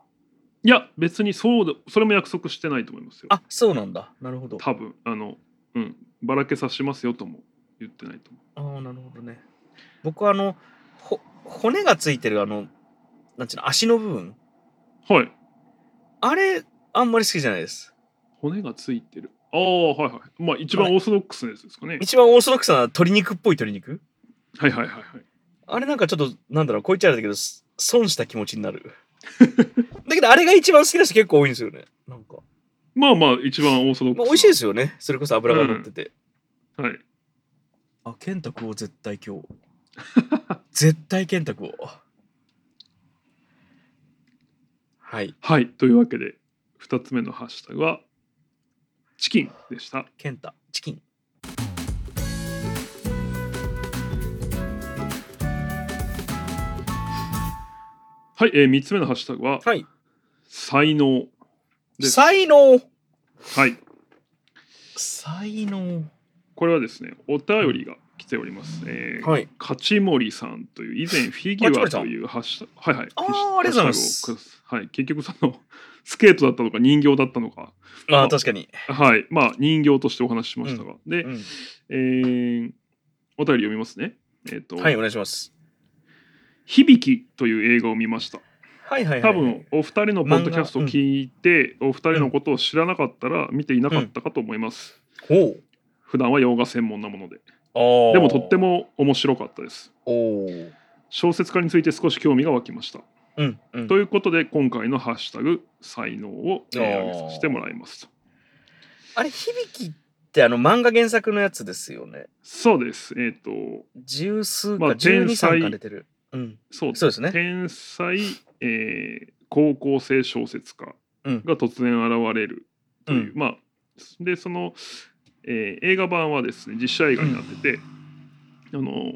S2: いや別にそうだそれも約束してないと思いますよ。
S1: あそうなんだ。なるほど。
S2: 多分あのうんばらけさしますよとも言ってないと思う。
S1: ああなるほどね。僕はあのほ骨がついてるあのなんちゅうの足の部分？
S2: はい。
S1: あれあんまり好きじゃないです。
S2: 骨がついてる。ああはいはいまあ一番オーソドックスなやつですかね。
S1: 一番オーソドックスな鶏肉っぽい鶏肉？
S2: はいはいはいはい。
S1: あれなんかちょっとなんだろうこう言っちゃうんだけどす損した気持ちになる。だけどあれが一番好きな人結構多いんですよね。なんか、
S2: まあまあ一番オーソドックス
S1: まあ、美味しいですよね。それこそ脂が乗ってて、
S2: はい。
S1: あケンタ食おう絶対今日。絶対ケンタ食おうはい。
S2: はい。というわけで2つ目のハッシュタグはチキンでした。
S1: ケンタチキン。
S2: はい、えー、3つ目のハッシュタグは
S1: はい。
S2: 才能です。
S1: 才能。
S2: はい。
S1: 才能。
S2: これはですねお便りが来ております、えー
S1: はい。
S2: 勝ち森さんという以前フィギュアというハッシュはいはい。
S1: あー
S2: ハッシュ
S1: ありがとうございます。
S2: はい。結局そのスケートだったのか人形だったのか。
S1: あ
S2: あ
S1: 確かに、
S2: はい。まあ人形としてお話ししましたが、で、
S1: うん。
S2: えーお便り読みますね。えっ、と、
S1: はいお願いします。
S2: 響きという映画を見ました。
S1: はいはいはい、
S2: 多分お二人のポッドキャストを聞いて、お二人のことを知らなかったら見ていなかったかと思います、
S1: ほう。
S2: 普段は洋画専門なもので。
S1: あー
S2: でもとっても面白かったです。小説家について少し興味が湧きました、
S1: うんうん。
S2: ということで今回の「ハッシュタグ才能」を、えー
S1: あー
S2: 挙げさせてもらいます
S1: あれ響きってあの漫画原作のやつですよね。
S2: そうです。えっ、と
S1: 十数
S2: まあ
S1: か12
S2: 天才
S1: 三巻出てる。うん。
S2: そうです
S1: そうですね。
S2: 天才、えー高校生小説家
S1: うん。
S2: が突然現れるという、
S1: うん。
S2: まあでその、えー映画版はですね実写映画になってて、あの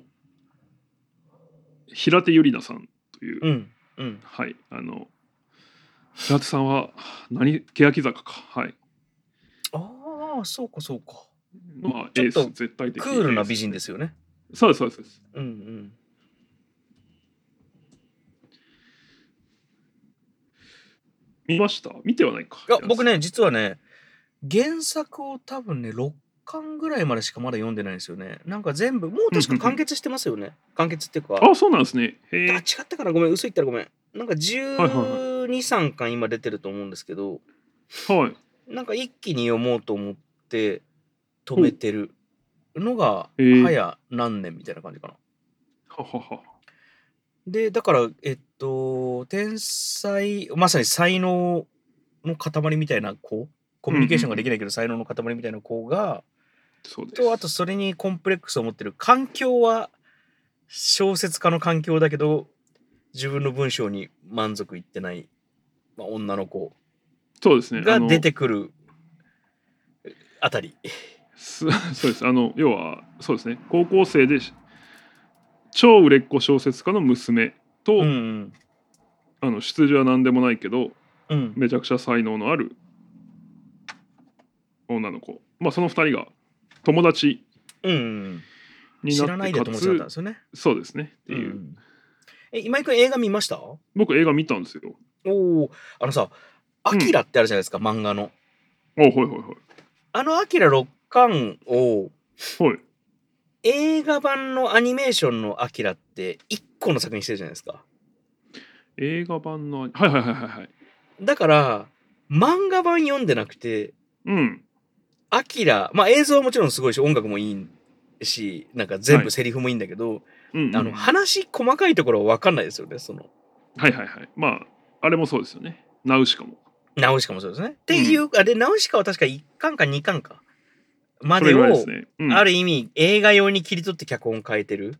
S2: 平手友梨奈さんという、
S1: うんうん。
S2: はいあの平手さんは何欅坂かはい。
S1: ああそうかそうか。
S2: まあエース絶対的
S1: クールな美人
S2: で
S1: ですよね。
S2: そうですそうですそう
S1: んうん。
S2: 見ました？見てはないか。
S1: いや僕ね実はね原作を多分ね6巻ぐらいまでしかまだ読んでないんですよね。なんか全部もう確か完結してますよね。完結っていうか。
S2: あそうなんですね。へ
S1: あ違
S2: え
S1: ったからごめん嘘言ったらごめん。なんか
S2: はいは
S1: 12、3巻今出てると思うんですけど、
S2: はい。
S1: なんか一気に読もうと思って止めてる。のが、
S2: え。ー
S1: 早何年みたいな感じかな。
S2: ははは。
S1: で、だから、えっと、天才、まさに才能の塊みたいな子、コミュニケーションができないけど才能の塊みたいな子が。と、あとそれにコンプレックスを持ってる環境は小説家の環境だけど、自分の文章に満足いってない、まあ、女の子
S2: そうですね。
S1: が出てくるあたり。
S2: す そうです。あの、要は、そうですね。高校生で、超売れっ子小説家の娘と、
S1: うんうん。
S2: あの出自は何でもないけど、
S1: うん。
S2: めちゃくちゃ才能のある女の子。まあ、その二人が友達
S1: うんうん。
S2: に
S1: 知ら
S2: なってか
S1: ないで友達だったんで
S2: つ、
S1: すよね。
S2: そうですね。っていう。
S1: んえ、今井君映画見ました？お
S2: 僕、映画見たんですよ。
S1: おあのさ、アキラってあるじゃないですか、漫画の。
S2: おはいはいはい。
S1: あのアキラ6巻を
S2: はい。
S1: 映画版のアニメーションのアキラって1個の作品してるじゃないですか。
S2: 映画版の、はいはいはいはいはい。
S1: だから、漫画版読んでなくて、
S2: うん。
S1: アキラ、まあ映像はもちろんすごいし、音楽もいいし、なんか全
S2: はい
S1: 部セリフもいいんだけど、
S2: うんうん
S1: あの、話細かいところは分かんないですよね、その。
S2: はいはいはい。まあ、あれもそうですよね。ナウシカも。
S1: ナウシカもそうですね。っていう、あれ、ナウシカは確か1巻か2巻か。までを、
S2: ね。うん、
S1: ある意味映画用に切り取って脚本変えてる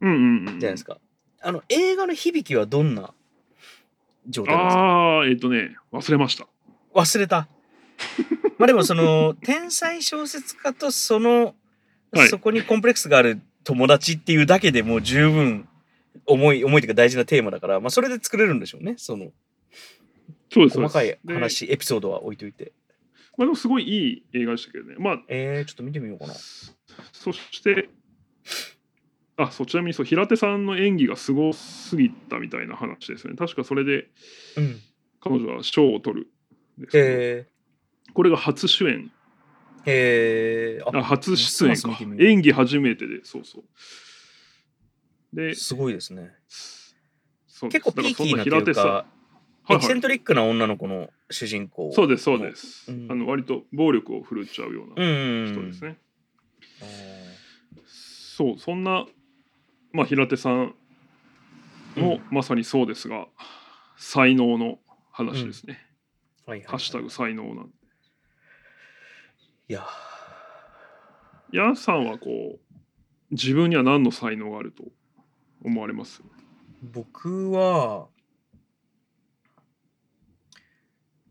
S2: うんうんうん。
S1: じゃないですか。あの、映画の響きはどんな状態ですか？
S2: ああ、えっ、とね、忘れました。
S1: 忘れた？まあでもその天才小説家とその、
S2: はい
S1: そこにコンプレックスがある友達っていうだけでもう十分重い重いというか大事なテーマだから、まあ、それで作れるんでしょうねその
S2: そうです。
S1: 細かい
S2: そうです。で
S1: 話エピソードは置いといて
S2: まあでもすごいいい映画でしたけどね。まあ、
S1: えー、ちょっと見てみようかな
S2: そして、あ、そう、ちなみにそう、平手さんの演技がすごすぎたみたいな話ですよね。確かそれで
S1: うん
S2: 彼女は賞を取るんですけど
S1: へ
S2: これが初主演、
S1: えへえ
S2: あ初出演か。演技初めてで、そうそう。で、
S1: すごいですね。結構ピーキーなという
S2: だか
S1: エキセントリックな女の子の主人公。
S2: そうです、そうです。
S1: うん。
S2: あの割と暴力を振るっちゃうよう
S1: う
S2: なん人ですね。
S1: あー。
S2: そう、そんな、まあ、平手さんも
S1: うん。
S2: まさにそうですが、才能の話ですね。
S1: はいはいはい。
S2: ハッシュタグ才能なんで。
S1: いや
S2: ヤンさんはこう、自分には何の才能があると思われます？
S1: 僕は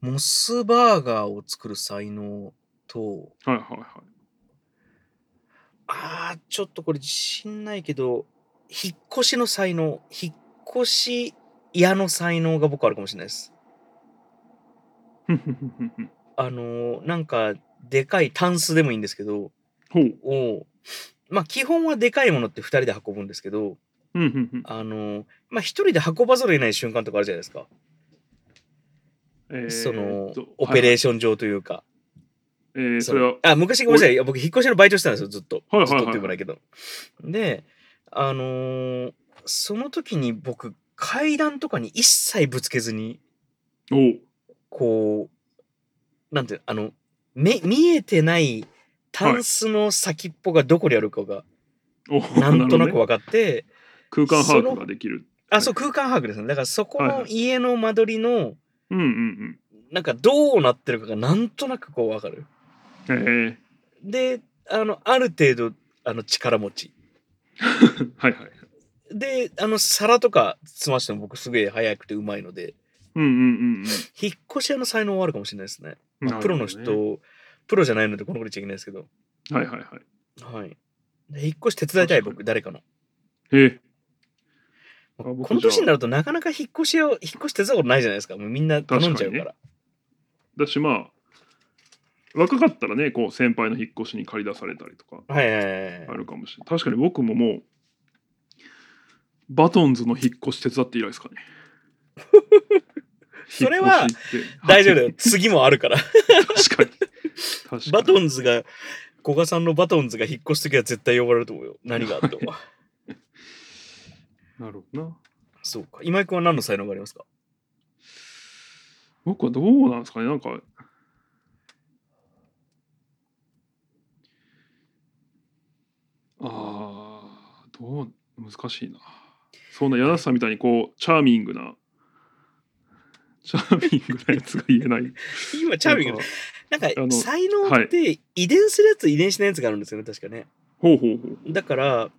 S1: モスバーガーを作る才能と
S2: はいはいはい。
S1: あーちょっとこれ自信ないけど引っ越しの才能引っ越し屋の才能が僕あるかもしれないです。あのーなんかでかいタンスでもいいんですけど
S2: ほう。
S1: をまあ基本はでかいものって2人で運ぶんですけどあのーまあ1人で運ばざるを得ない瞬間とかあるじゃないですか。
S2: えー
S1: その
S2: と
S1: オペレー
S2: はい
S1: ション上というか、
S2: えー
S1: そ
S2: それは。
S1: のあ昔ごめんなさい。僕引っ越しのバイトしてたんですよずっと、
S2: はいはいはい
S1: ずっとっていうぐらいけど。であのーその時に僕階段とかに一切ぶつけずに
S2: おう。
S1: こうなんていうのあの目見えてないタンスの先っぽがどこにあるかがなんとなく分かって、
S2: 空間把握ができる。
S1: あそう空間把握ですね。だからそこの家の間取りの
S2: うんうん
S1: なんかどうなってるかがなんとなくこう分かる。
S2: うん。え
S1: であのある程度あの力持ち。
S2: ー、はいはい。
S1: であの皿とかつましても僕すげえ早くてうまいので。
S2: うんうんうん
S1: 引っ越し屋の才能はあるかもしれないですね、
S2: うん。
S1: まあプロの人、プロじゃないのでこのこと言っちゃいけないですけど。
S2: はいはいはい。
S1: はい。で引っ越し手伝いたい僕誰かの。
S2: え。ー、
S1: まあこの年になるとなかなか引っ越し屋を引っ越し手伝うことないじゃないですか。もうみんな頼んじゃうから。
S2: 確だしまあ若かったらねこう先輩の引っ越しに借り出されたりとか。
S1: はいはいはいはい。
S2: あるかもしれない。確かに僕ももうバトンズの引っ越し手伝って以来ですかね。
S1: それは
S2: 引っ越しって。
S1: 大丈夫だよ。次もあるから。
S2: 確かに
S1: バトンズが古賀さんのバトンズが引っ越す時は絶対呼ばれると思うよ。何があっても。
S2: なるほどな。
S1: そうか。今井君は何の才能がありますか？
S2: 僕はどうなんですかね。なんかあーどう難しいな。そんな柳瀬さんみたいにこうチャーミングなチャーミングなやつが言えない。
S1: 今チャーミング。
S2: なんか
S1: なんか
S2: あの
S1: 才能って遺伝するやつ遺伝しないやつがあるんですよね確かね。
S2: ほうほうほう。
S1: だから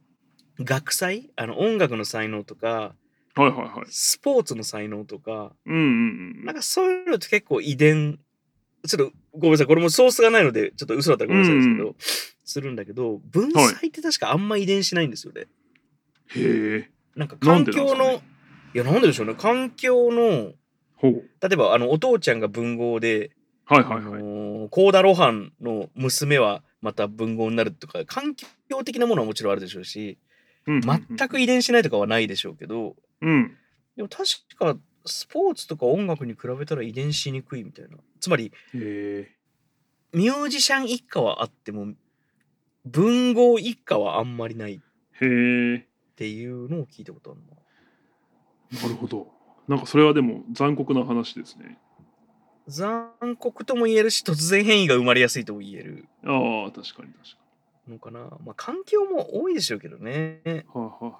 S1: 学祭？あの音楽の才能とか
S2: はいはいはい。
S1: スポーツの才能とか
S2: うんうんうん
S1: なんかそういうのって結構遺伝ちょっとごめんなさいこれもソースがないのでちょっと嘘だったらごめんなさいですけど、
S2: う
S1: するんだけど文才って確かあんま遺伝しないんですよね、
S2: へえ。
S1: なんか環境の、いやなんででしょうね。環境の例えばあのお父ちゃんが文豪であ
S2: はいはいはい、
S1: のー、コーダ・ロハンの娘はまた文豪になるとか環境的なものはもちろんあるでしょうし
S2: うんうんうん。
S1: 全く遺伝しないとかはないでしょうけど
S2: うん。
S1: でも確かスポーツとか音楽に比べたら遺伝しにくいみたいな。つまりミュージシャン一家はあっても文豪一家はあんまりないっていうのを聞いたことあるな。
S2: なるほどなんかそれはでも残酷な話ですね。
S1: 残酷とも言えるし突然変異が生まれやすいとも言える
S2: ああ確かに確か
S1: のかな。まあ環境も多いでしょうけどね。
S2: にはいはいはい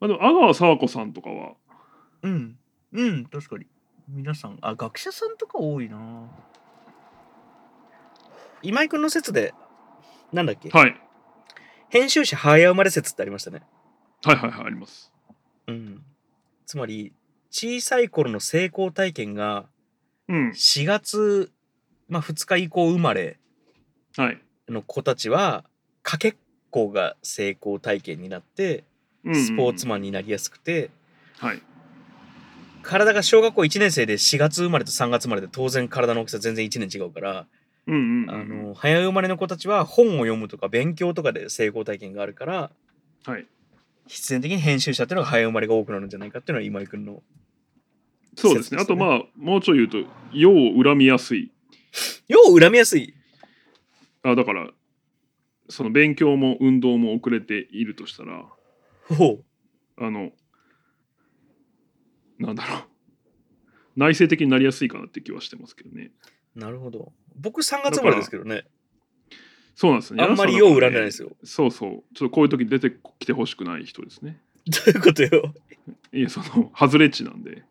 S2: あでも阿川佐和子さんとかは？
S1: うん。うん。確かに。皆さんあ学者さんとか多いな。今井君の説でなんだっけ、
S2: はい。
S1: 編集者早生まれ説ってありましたね。
S2: はいはいはいあります。
S1: うんつまり小さい頃の成功体験が
S2: うん。
S1: 4月、まあ、2日以降生まれ
S2: はい。
S1: の子たちはかけっこが成功体験になってスポーツマンになりやすくて、
S2: ンはい。
S1: 体が小学校1年生で4月生まれと3月生まれで当然体の大きさ全然1年違うから、
S2: うんうんうん。
S1: あの早生まれの子たちは本を読むとか勉強とかで成功体験があるから
S2: はい
S1: 必然的に編集者っていうのが早生まれが多くなるんじゃないかっていうのは今井君の
S2: そうですね。あとまあもうちょい言うと世を恨みやすい。
S1: よう恨みやすい？
S2: あだからその勉強も運動も遅れているとしたら
S1: ほう。
S2: あのなんだろう。内省的になりやすいかなって気はしてますけどね。
S1: なるほど。僕3月生まれですけどね
S2: そうなんですね
S1: あんまり世を恨んで。ないですよ。
S2: そうそう。ちょっとこういう時出てきてほしくない人ですね。
S1: どういうことよ。
S2: いやその外れ値なんで。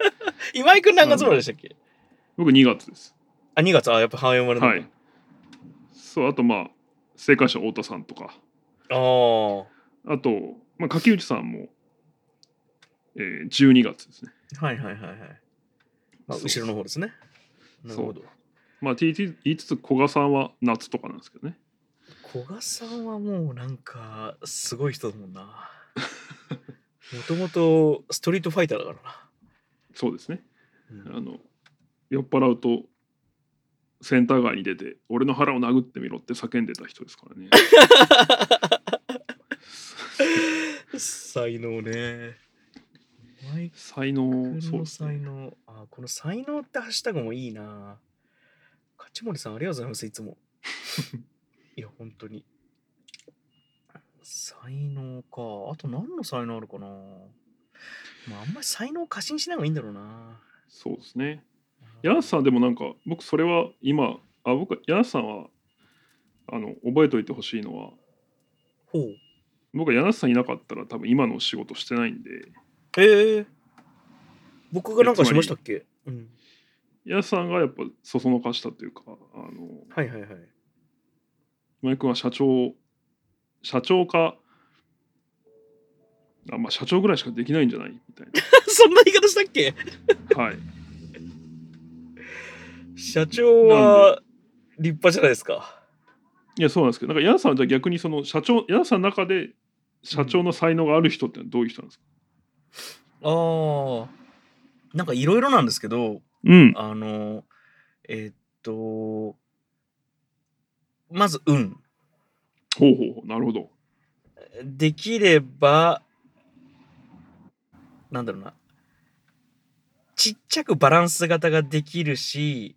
S1: 今井君何月生まれでしたっけ？
S2: 僕2月です。
S1: あ2月。あやっぱ早生まれ
S2: はい。そうあとまあ正解者太田さんとか。
S1: ああ
S2: あと、まあ、柿内さんも、えー、12月ですね。
S1: はいはいはいはい、まあ、後ろの方ですね。なるほど
S2: まあ TT 言いつつ古賀さんは夏とかなんですけどね。
S1: 古賀さんはもうなんかすごい人だもんな。もともとストリートファイターだからな、
S2: そうですね。
S1: うん。
S2: あの酔っ払うとセンター街に出て俺の腹を殴ってみろって叫んでた人ですからね。
S1: 才能ね。
S2: 才能そうですね。
S1: 才能。あこの才能ってハッシュタグもいいな勝森さんありがとうございますいつも。いや本当に。才能か。あと何の才能あるかな。まああんまり才能を過信しない方がいいんだろうな。
S2: そうですね。柳瀬さんでもなんか僕それは今あ僕柳瀬さんはあの覚えておいてほしいのは
S1: ほう。
S2: 僕は柳瀬さんいなかったら多分今の仕事してないんで。
S1: ええ僕がなんかしましたっけ？うん
S2: 柳瀬さんがやっぱそそのかしたというかあの
S1: はいはいはい
S2: 今井君は社長社長かあまあ社長ぐらいしかできないんじゃないみたいな
S1: そんな言い方したっけ
S2: はい
S1: 社長は立派じゃないですか
S2: いやそうなんですけどなんか柳瀬さんはじゃ逆にその社長柳瀬さんの中で社長の才能がある人ってどういう人なんですか、
S1: ああなんかいろいろなんですけど
S2: うん。
S1: あのえーっとまず運。
S2: ほうほうほう。なるほど。
S1: できればなんだろうな。ちっちゃくバランス型ができるし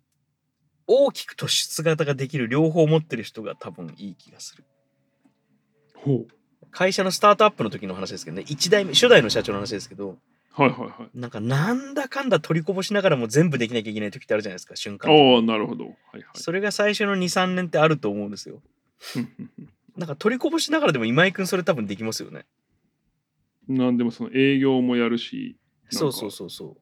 S1: 大きく突出型ができる両方持ってる人が多分いい気がする。
S2: ほう。
S1: 会社のスタートアップの時の話ですけどね。1代目初代の社長の話ですけど
S2: はいはいはい。
S1: なんかなんだかんだ取りこぼしながらも全部できなきゃいけない時ってあるじゃないですか瞬間
S2: ああ、なるほど。はいはい。
S1: それが最初の23年ってあると思うんですよなんか取りこぼしながらでも今井くんそれ多分できますよね
S2: なんでもその営業もやるし、
S1: そうそうそうそ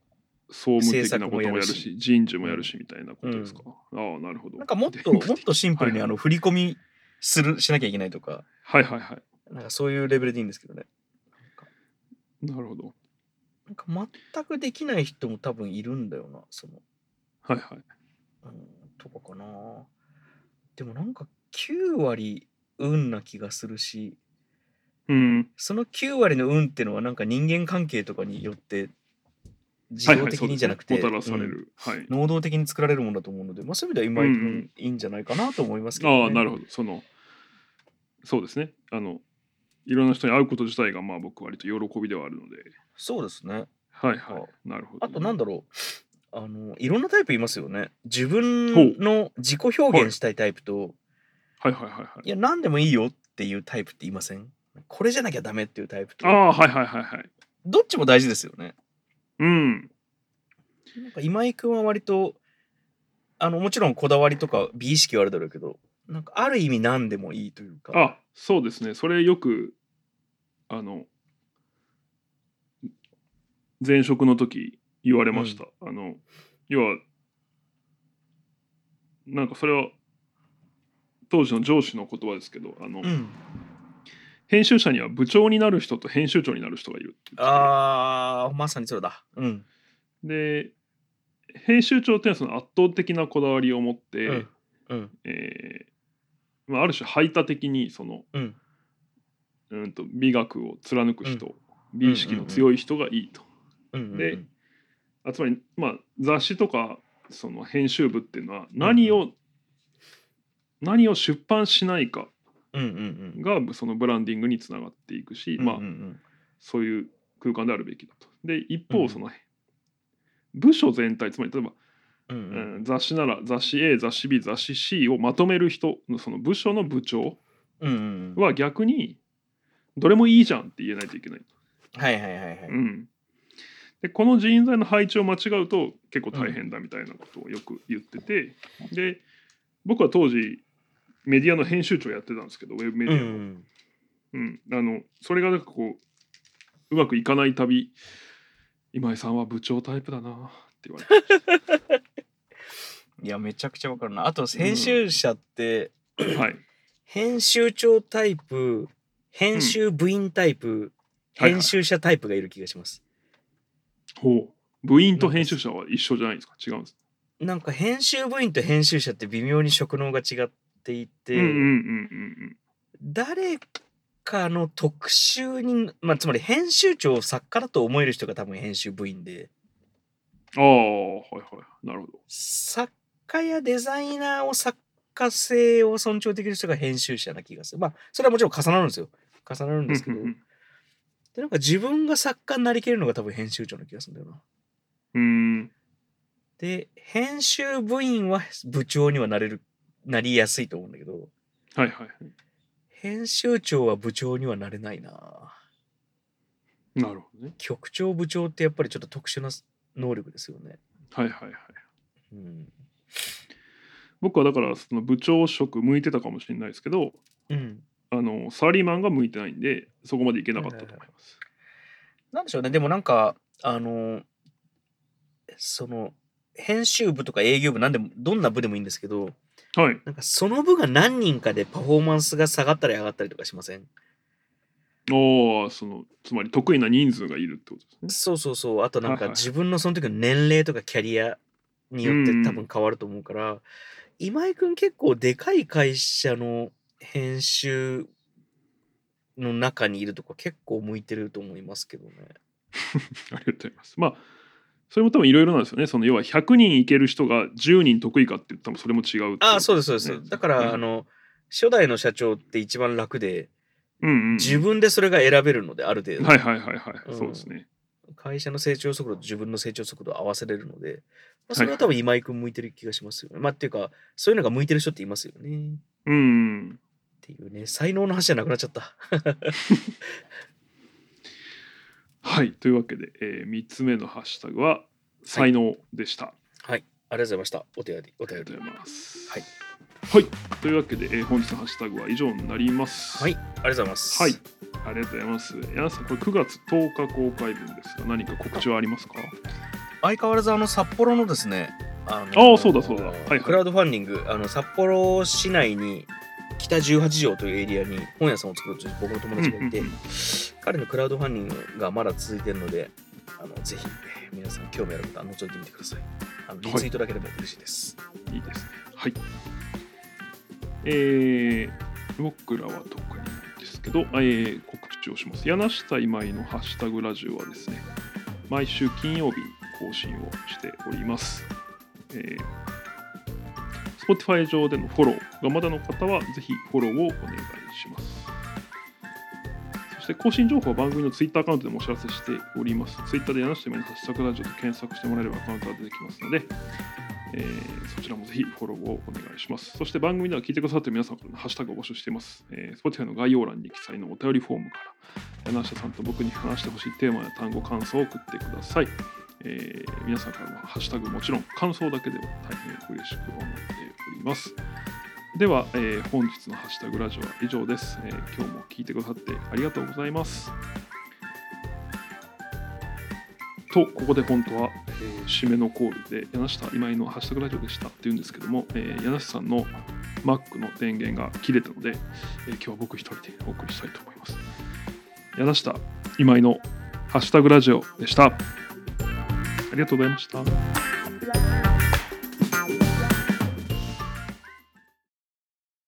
S2: 総務的なこともやるし、人事もやるしみたいなことですか？ああ、なるほど。
S1: うなんかもっともっとシンプルにあの振り込みするしなきゃいけないとか
S2: はいはいはい。
S1: なんかそういうレベルでいいんですけどね
S2: なるほど。
S1: なんか全くできない人も多分いるんだよなその
S2: はいはい。
S1: うんとかかなでもなんか9割運な気がするし
S2: うん。
S1: その9割の運っていうのはなんか人間関係とかによって自動的にじゃなくて。
S2: はい。
S1: 能動的に作られるものだと思うので、まあ、そういう意味では今いいんじゃないかなと思いますけど、ね
S2: ああ、なるほど。その、そうですね。あの、いろんな人に会うこと自体が、まあ僕割と喜びではあるので。
S1: そうですね
S2: はいはい。なるほど。
S1: あとなんだろうあのいろんなタイプいますよね自
S2: ほ
S1: 分の自己表現したいタイプと、
S2: はいはいはいはい
S1: い、。や何でもいいよっていうタイプって言いません？これじゃなきゃダメっていうタイプと
S2: ああ、はいはいはいはい。
S1: どっちも大事ですよね
S2: うん。
S1: なんか今井君は割とあのもちろんこだわりとか美意識はあるだろうけどなんかある意味何でもいいというか。
S2: あそうですね。それよく、あの、前職の時言われました。あの、要は、なんかそれは、当時の上司の言葉ですけど、あの、
S1: うん。
S2: 編集者には部長になる人と編集長になる人がいるって
S1: あーまさにそれだ。うん。
S2: で編集長っていうのはその圧倒的なこだわりを持って、
S1: うん。うん。
S2: えーまあ、ある種排他的にその
S1: うん。
S2: うんと美学を貫く人、
S1: うん。
S2: 美意識の強い人がいいと。
S1: うんうん
S2: であつまり、まあ、雑誌とかその編集部っていうのは何を、何を出版しないか
S1: うんうんうん。
S2: がそのブランディングにつながっていくし、まあ
S1: うんうん。
S2: そういう空間であるべきだと。で一
S1: うん
S2: 方その、部署全体つまり例えば
S1: うんうん。
S2: うん雑誌なら雑誌 A 雑誌 B 雑誌 C をまとめる人のその部署の部長
S1: うんうんうん。
S2: は逆にどれもいいじゃんって言えないといけない。
S1: はいはいはいはい。
S2: うん、でこの人材の配置を間違うと結構大変だみたいなことをよく言ってて、で僕は当時メディアの編集長やってたんですけどウェブメデ
S1: うん
S2: ィアの,、
S1: うん。
S2: うん。あのそれがなんかこううまくいかないたび今井さんは部長タイプだなって言われて
S1: いやめちゃくちゃわかるな。あと編集者って、
S2: はい。
S1: 編集長タイプ編集部員タイプ、
S2: はいはい。
S1: 編集者タイプがいる気がします、
S2: ほう。部員と編集者は一緒じゃないんですか？違うんです
S1: なんか編集部員と編集者って微妙に職能が違っていて、
S2: うんうんうんうん
S1: 誰かの特集に、まあ、つまり編集長を作家だと思える人が多分編集部員で。
S2: うんああはいはい。なるほど。
S1: 作家やデザイナーを作家性を尊重できる人が編集者な気がする。まあそれはもちろん重なるんですよ。重なるんですけど。でなんか自分が作家になりきれるのが多分編集長な気がするんだよな。
S2: うん。
S1: で編集部員は部長にはなれるなりやすいと思うんだけど。
S2: はいはい。
S1: 編集長は部長にはなれないな。
S2: なるほどね。
S1: 局長部長ってやっぱりちょっと特殊な能力ですよね。
S2: はいはいはい。
S1: うん
S2: 僕はだからその部長職向いてたかもしれないですけど
S1: うん
S2: あのサラリーマンが向いてないんでそこまでいけなかったと思います。
S1: なんでしょうねでもなんかあのその編集部とか営業部なんでもどんな部でもいいんですけど
S2: はい。
S1: なんかその部が何人かでパフォーマンスが下がったり上がったりとかしません？
S2: おおそのつまり得意な人数がいるってことですね。
S1: そうそうそうあとなんか自分のその時の年齢とかキャリアによって
S2: うん
S1: 多分変わると思うから、今井くん結構でかい会社の編集の中にいるとか結構向いてると思いますけどね。
S2: ありがとうございます。まあそれも多分いろいろなんですよね。その要は100人いける人が10人得意かって言ったらそれも違うって
S1: ああそうですそうです。
S2: ね
S1: だから、
S2: うん
S1: あの初代の社長って一番楽で
S2: うんうんうん。
S1: 自分でそれが選べるのである程度、
S2: はいはいはいはい、
S1: うん
S2: そうですね。
S1: 会社の成長速度と自分の成長速度を合わせれるので、まあ、それは多分今井くん向いてる気がしますよね。まあっていうかそういうのが向いてる人っていますよね。
S2: うんうん。
S1: っていうね才能の話じゃなくなっちゃった。
S2: はいというわけで、え3つ目のハッシュタグは才能でした、
S1: はい。ありがとうございました。お便り、お便り
S2: ありがとう。ございます
S1: はい、
S2: はい、というわけで、えー本日のハッシュタグは以上になります
S1: はい。ありがとうございます。
S2: はい。ありがとうございます。柳さん、これ9月10日公開分ですが、何か告知はありますか？
S1: 相変わらずあの札幌のですね、あ
S2: ああそうだそうだはいはい
S1: クラウドファンディング、あの札幌市内に北18条というエリアに本屋さんを作るという僕の友達がいて、彼のクラウドファンディングがまだ続いているので、あのぜひえー皆さん興味ある方は覗いてみてください。あのリツイートだけでも嬉しいです。
S2: いいですね。はい。えー、僕らは特にないですけど、えー告知をします。柳下今井のハッシュタグラジオはですね、毎週金曜日更新をしております。えー Spotify 上でのフォローがまだの方は、ぜひフォローをお願いします。そして更新情報は番組の Twitter アカウントでもお知らせしております。Twitter で柳下今井のハッシュタグラジオと検索してもらえればアカウントが出てきますので、えーそちらもぜひフォローをお願いします。そして番組では聞いてくださってる皆さんからのハッシュタグを募集しています。えー、Spotify の概要欄に記載のお便りフォームから、柳下さんと僕に話してほしいテーマや単語、感想を送ってください。えー皆さんからのハッシュタグもちろん感想だけでも大変嬉しく思っております。では、えー本日のハッシュタグラジオは以上です、えー今日も聞いてくださってありがとうございます。と、ここで本当は、えー締めのコールで、柳下今井のハッシュタグラジオでしたって言うんですけども、えー柳下さんの Mac の電源が切れたので、えー今日は僕一人でお送りしたいと思います。柳下今井のハッシュタグラジオでした。ありがとうございました。